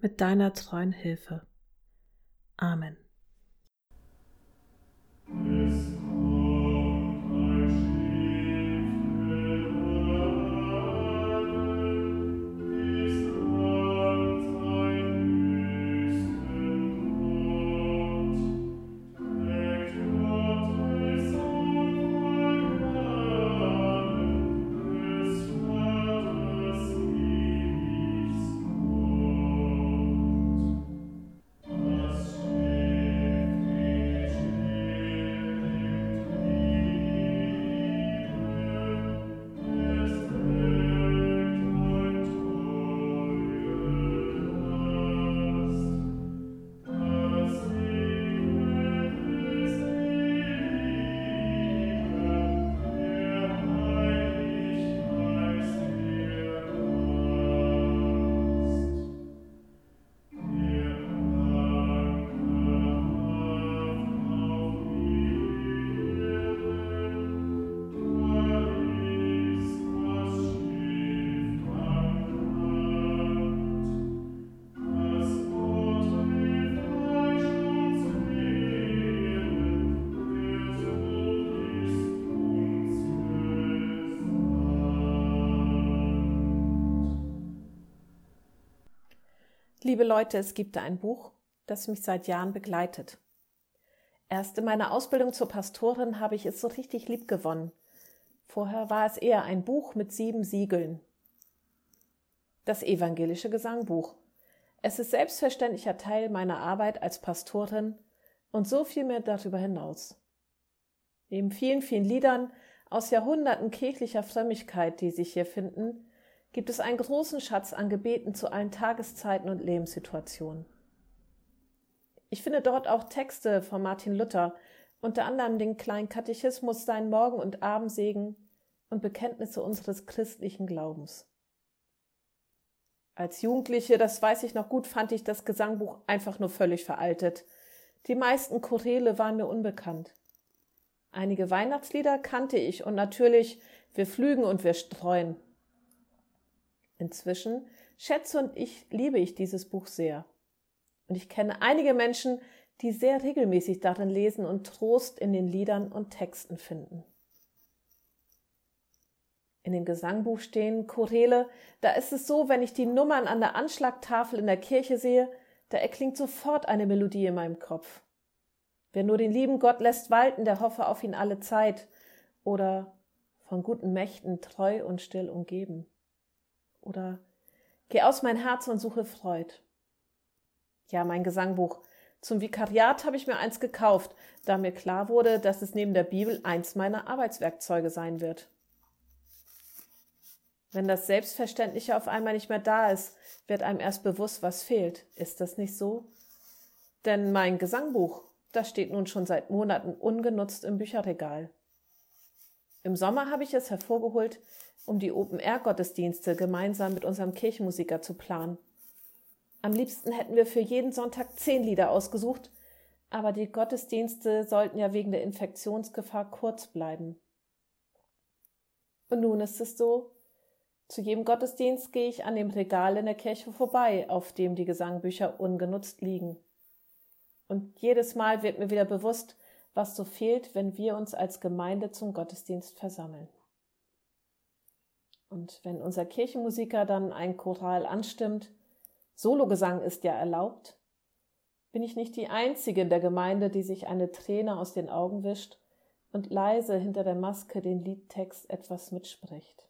mit deiner treuen Hilfe. Amen. Liebe Leute, es gibt ein Buch, das mich seit Jahren begleitet. Erst in meiner Ausbildung zur Pastorin habe ich es so richtig lieb gewonnen. Vorher war es eher ein Buch mit sieben Siegeln. Das evangelische Gesangbuch. Es ist selbstverständlicher Teil meiner Arbeit als Pastorin und so viel mehr darüber hinaus. Neben vielen, vielen Liedern aus Jahrhunderten kirchlicher Frömmigkeit, die sich hier finden, gibt es einen großen Schatz an Gebeten zu allen Tageszeiten und Lebenssituationen. Ich finde dort auch Texte von Martin Luther, unter anderem den kleinen Katechismus, seinen Morgen- und Abendsegen und Bekenntnisse unseres christlichen Glaubens. Als Jugendliche, das weiß ich noch gut, fand ich das Gesangbuch einfach nur völlig veraltet. Die meisten Choräle waren mir unbekannt. Einige Weihnachtslieder kannte ich und natürlich Wir flügen und wir streuen. Inzwischen schätze und ich liebe ich dieses Buch sehr. Und ich kenne einige Menschen, die sehr regelmäßig darin lesen und Trost in den Liedern und Texten finden. In dem Gesangbuch stehen Choräle, da ist es so, wenn ich die Nummern an der Anschlagtafel in der Kirche sehe, da erklingt sofort eine Melodie in meinem Kopf. Wer nur den lieben Gott lässt walten, der hoffe auf ihn alle Zeit. Oder von guten Mächten treu und still umgeben. Oder Geh aus mein Herz und suche Freud. Ja, mein Gesangbuch. Zum Vikariat habe ich mir eins gekauft, da mir klar wurde, dass es neben der Bibel eins meiner Arbeitswerkzeuge sein wird. Wenn das Selbstverständliche auf einmal nicht mehr da ist, wird einem erst bewusst, was fehlt. Ist das nicht so? Denn mein Gesangbuch, das steht nun schon seit Monaten ungenutzt im Bücherregal. Im Sommer habe ich es hervorgeholt, um die Open-Air-Gottesdienste gemeinsam mit unserem Kirchenmusiker zu planen. Am liebsten hätten wir für jeden Sonntag zehn Lieder ausgesucht, aber die Gottesdienste sollten ja wegen der Infektionsgefahr kurz bleiben. Und nun ist es so, zu jedem Gottesdienst gehe ich an dem Regal in der Kirche vorbei, auf dem die Gesangbücher ungenutzt liegen. Und jedes Mal wird mir wieder bewusst, was so fehlt, wenn wir uns als Gemeinde zum Gottesdienst versammeln. Und wenn unser Kirchenmusiker dann ein Choral anstimmt, Sologesang ist ja erlaubt, bin ich nicht die Einzige in der Gemeinde, die sich eine Träne aus den Augen wischt und leise hinter der Maske den Liedtext etwas mitspricht.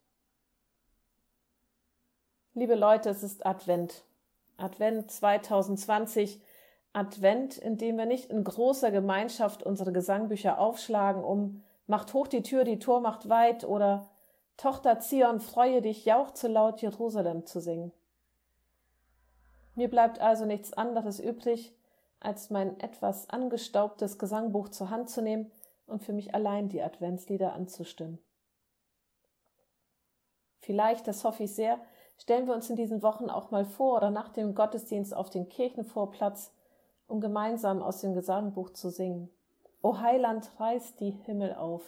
Liebe Leute, es ist Advent. Advent 2020. Advent, in dem wir nicht in großer Gemeinschaft unsere Gesangbücher aufschlagen, um Macht hoch die Tür, die Tor macht weit oder Tochter Zion, freue dich, jauchze laut Jerusalem zu singen. Mir bleibt also nichts anderes übrig, als mein etwas angestaubtes Gesangbuch zur Hand zu nehmen und für mich allein die Adventslieder anzustimmen. Vielleicht, das hoffe ich sehr, stellen wir uns in diesen Wochen auch mal vor oder nach dem Gottesdienst auf den Kirchenvorplatz, um gemeinsam aus dem Gesangbuch zu singen. O Heiland, reiß die Himmel auf.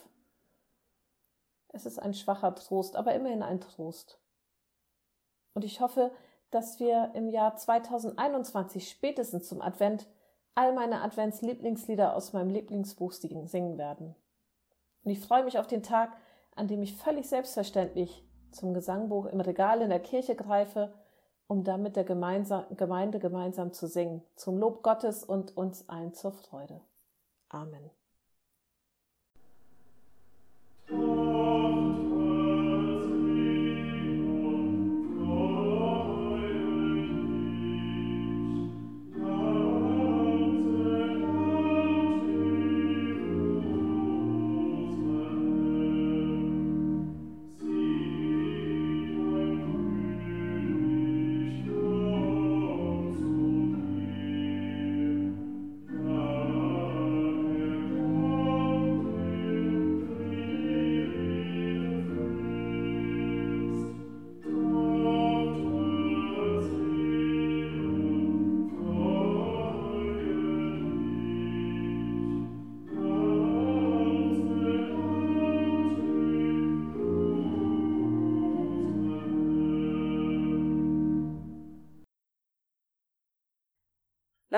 Es ist ein schwacher Trost, aber immerhin ein Trost. Und ich hoffe, dass wir im Jahr 2021 spätestens zum Advent all meine Advents-Lieblingslieder aus meinem Lieblingsbuch singen werden. Und ich freue mich auf den Tag, an dem ich völlig selbstverständlich zum Gesangbuch im Regal in der Kirche greife, um dann mit der Gemeinde gemeinsam zu singen, zum Lob Gottes und uns allen zur Freude. Amen.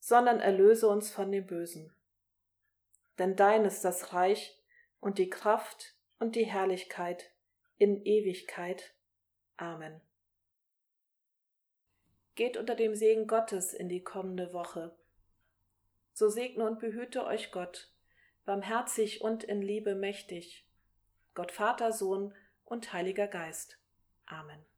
sondern erlöse uns von dem Bösen. Denn dein ist das Reich und die Kraft und die Herrlichkeit in Ewigkeit. Amen. Geht unter dem Segen Gottes in die kommende Woche. So segne und behüte euch Gott, barmherzig und in Liebe mächtig, Gott Vater, Sohn und Heiliger Geist. Amen.